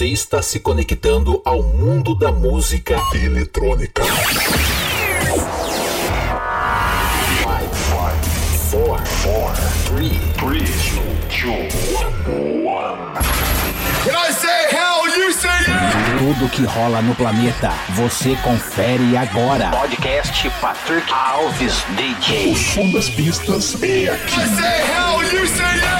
Você está se conectando ao mundo da música eletrônica. 5, 4, 3, 2, 1. Can I say hell? You say yeah! Tudo que rola no planeta, você confere agora. Podcast Patrick Alves DJ. O som das pistas é aqui. I say hell? You say yes!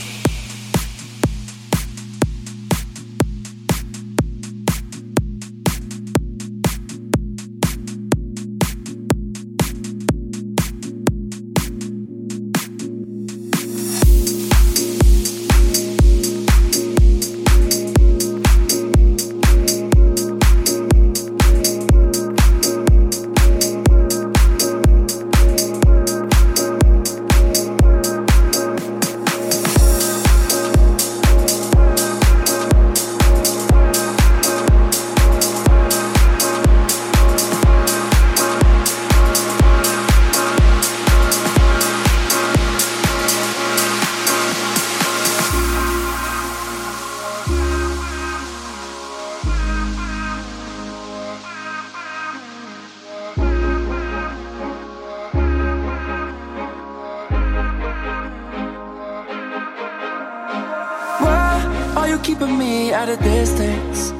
Keeping me at a distance?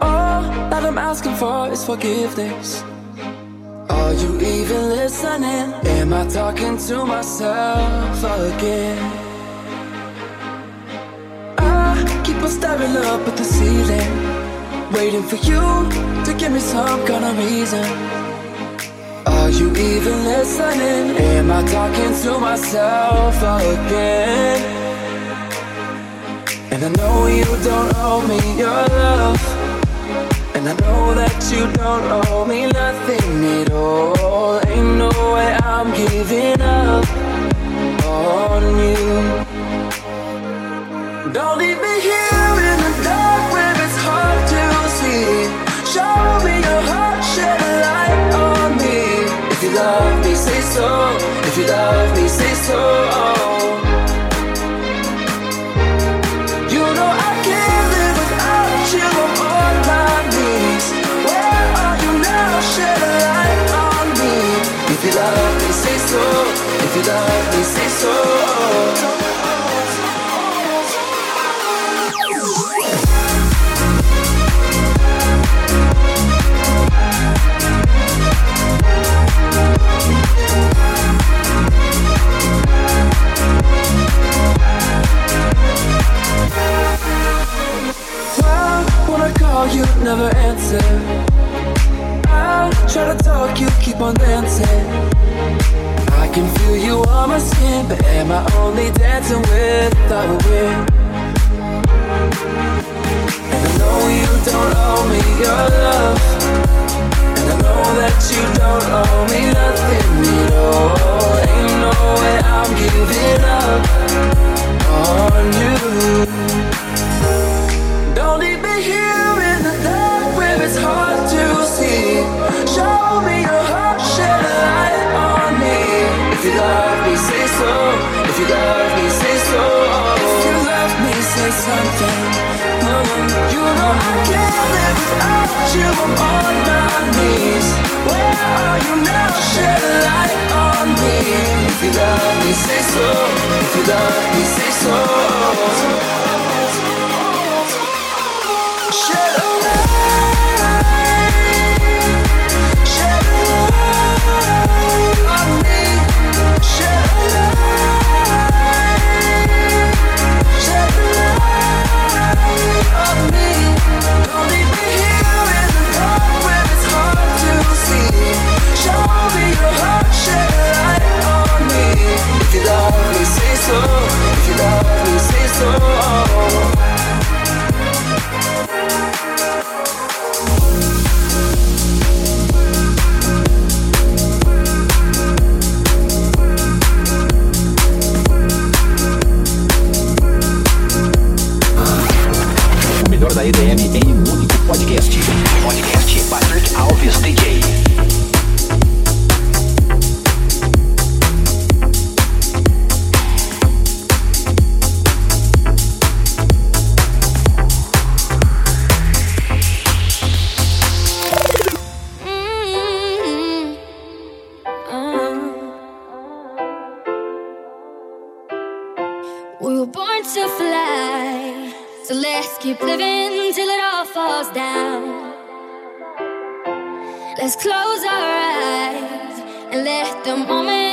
All that I'm asking for is forgiveness. Are you even listening? Am I talking to myself again? I keep on staring up at the ceiling, waiting for you to give me some kind of reason. Are you even listening? Am I talking to myself again? And I know you don't owe me your love. And I know that you don't owe me nothing at all. Ain't no way I'm giving up on you. Don't leave me here in the dark where it's hard to see. Show me your heart, shed a light on me. If you love me, say so. If you love me, say so. Never answer. I try to talk, you keep on dancing. I can feel you on my skin, but am I only dancing with the wind? And I know you don't owe me your love. And I know that you don't owe me nothing at all. Ain't close our eyes and let the moment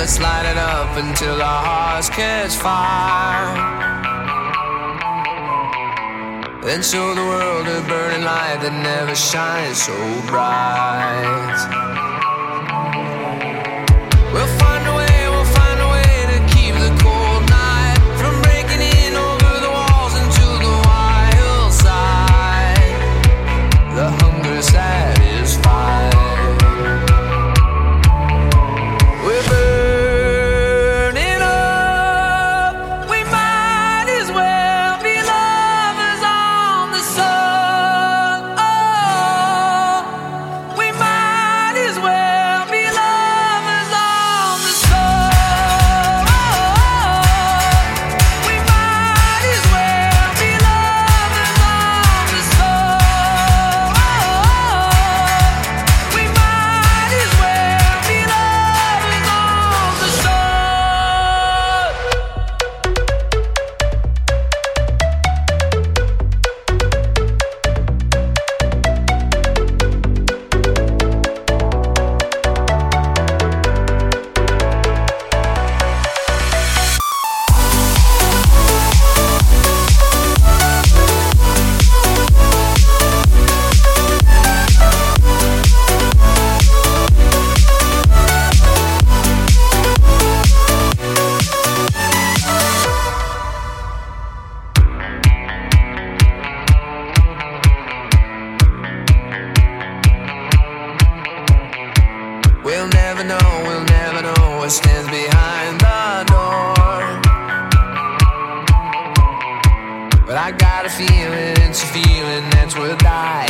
let's light it up until our hearts catch fire. And show the world a burning light that never shines so bright. We'll never know, we'll never know what stands behind the door. But I got a feeling, it's a feeling that's worth dying.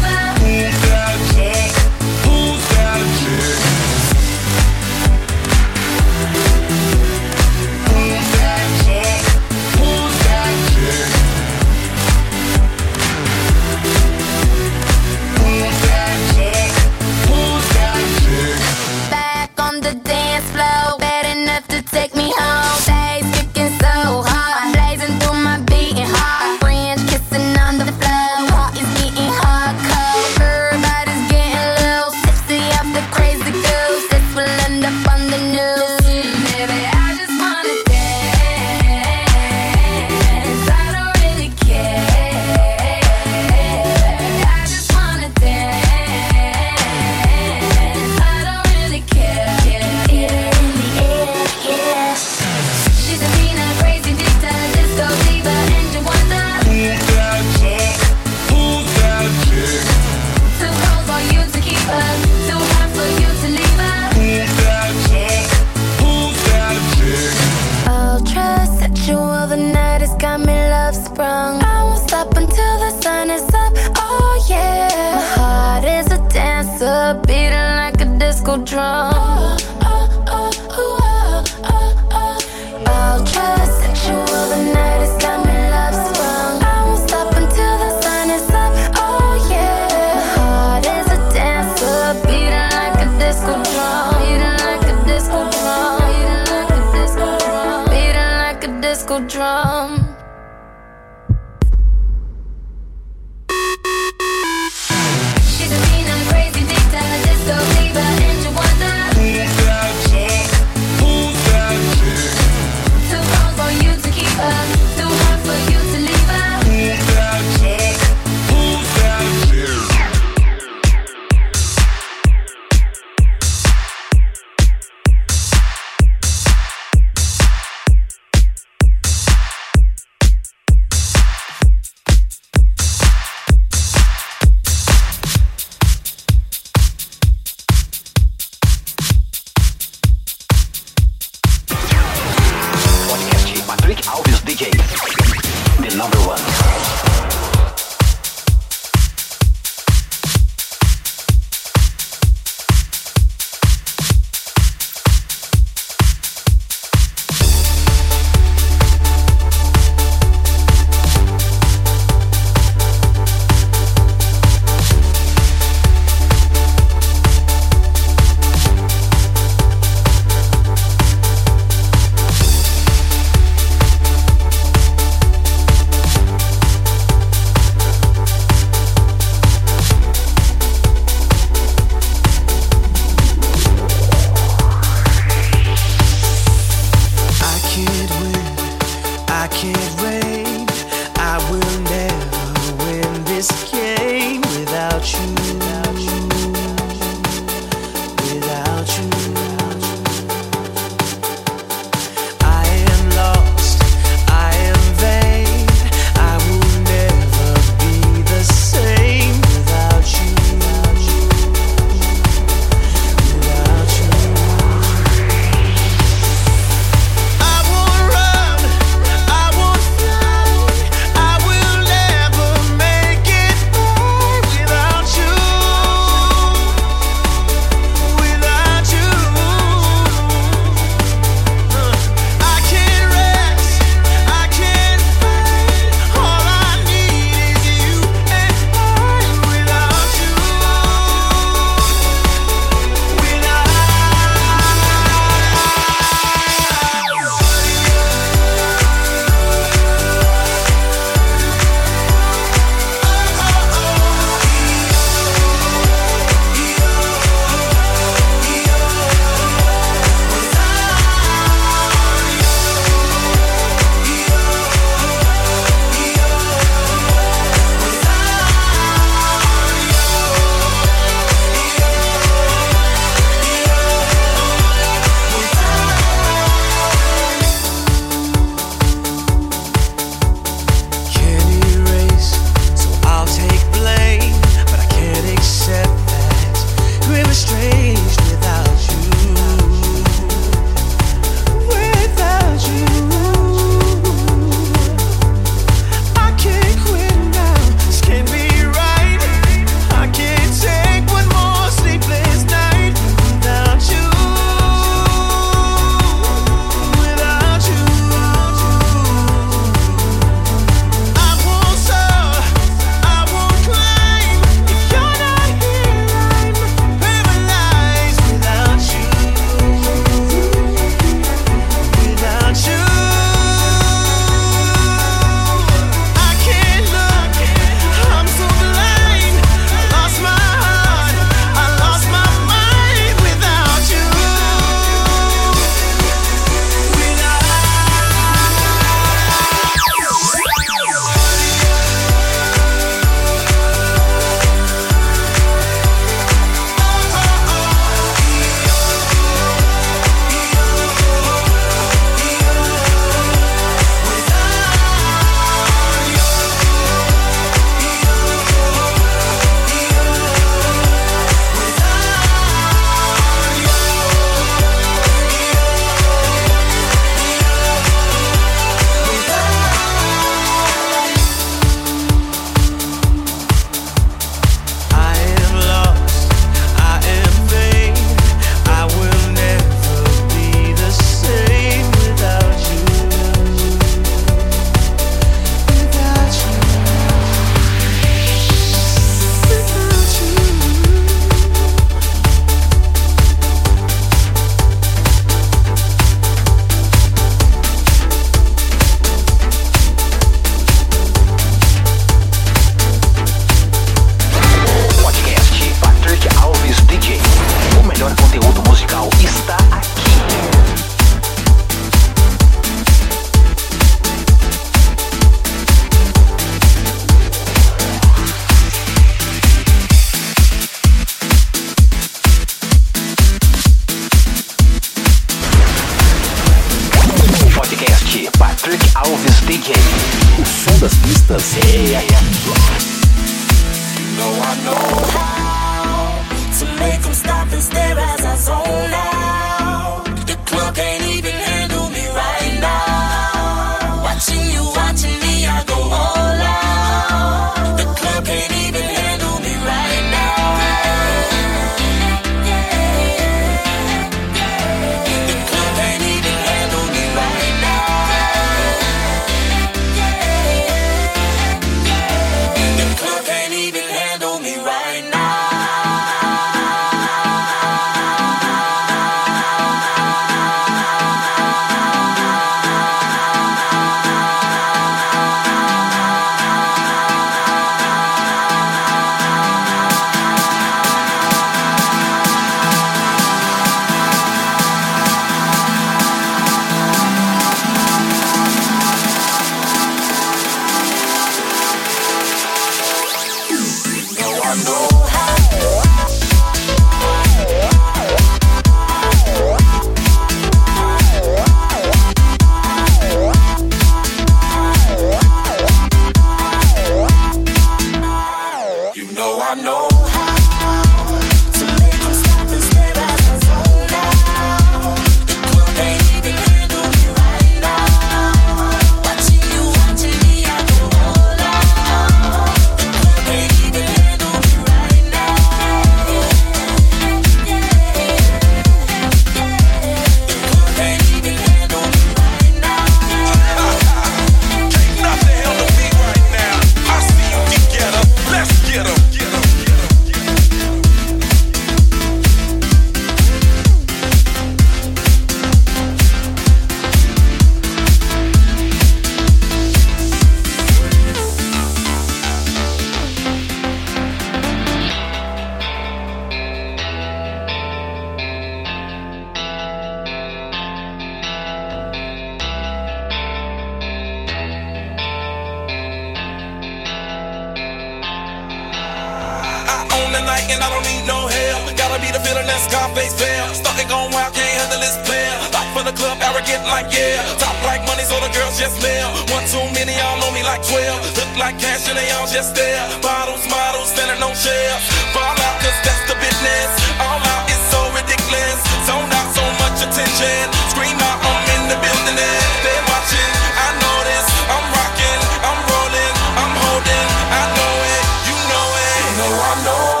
On wild, can't handle this player. Back for the club, arrogant like yeah. Top like money, so the girls just live. One too many, all know me like 12. Look like cash and they all just there. Bottles, models, standing on shelves. Fall out, cause that's the business. All out is so ridiculous. Zoned out so much attention. Scream out, I'm in the building and they're watching. I know this. I'm rocking, I'm rolling, I'm holding. I know it, you know it. You know I know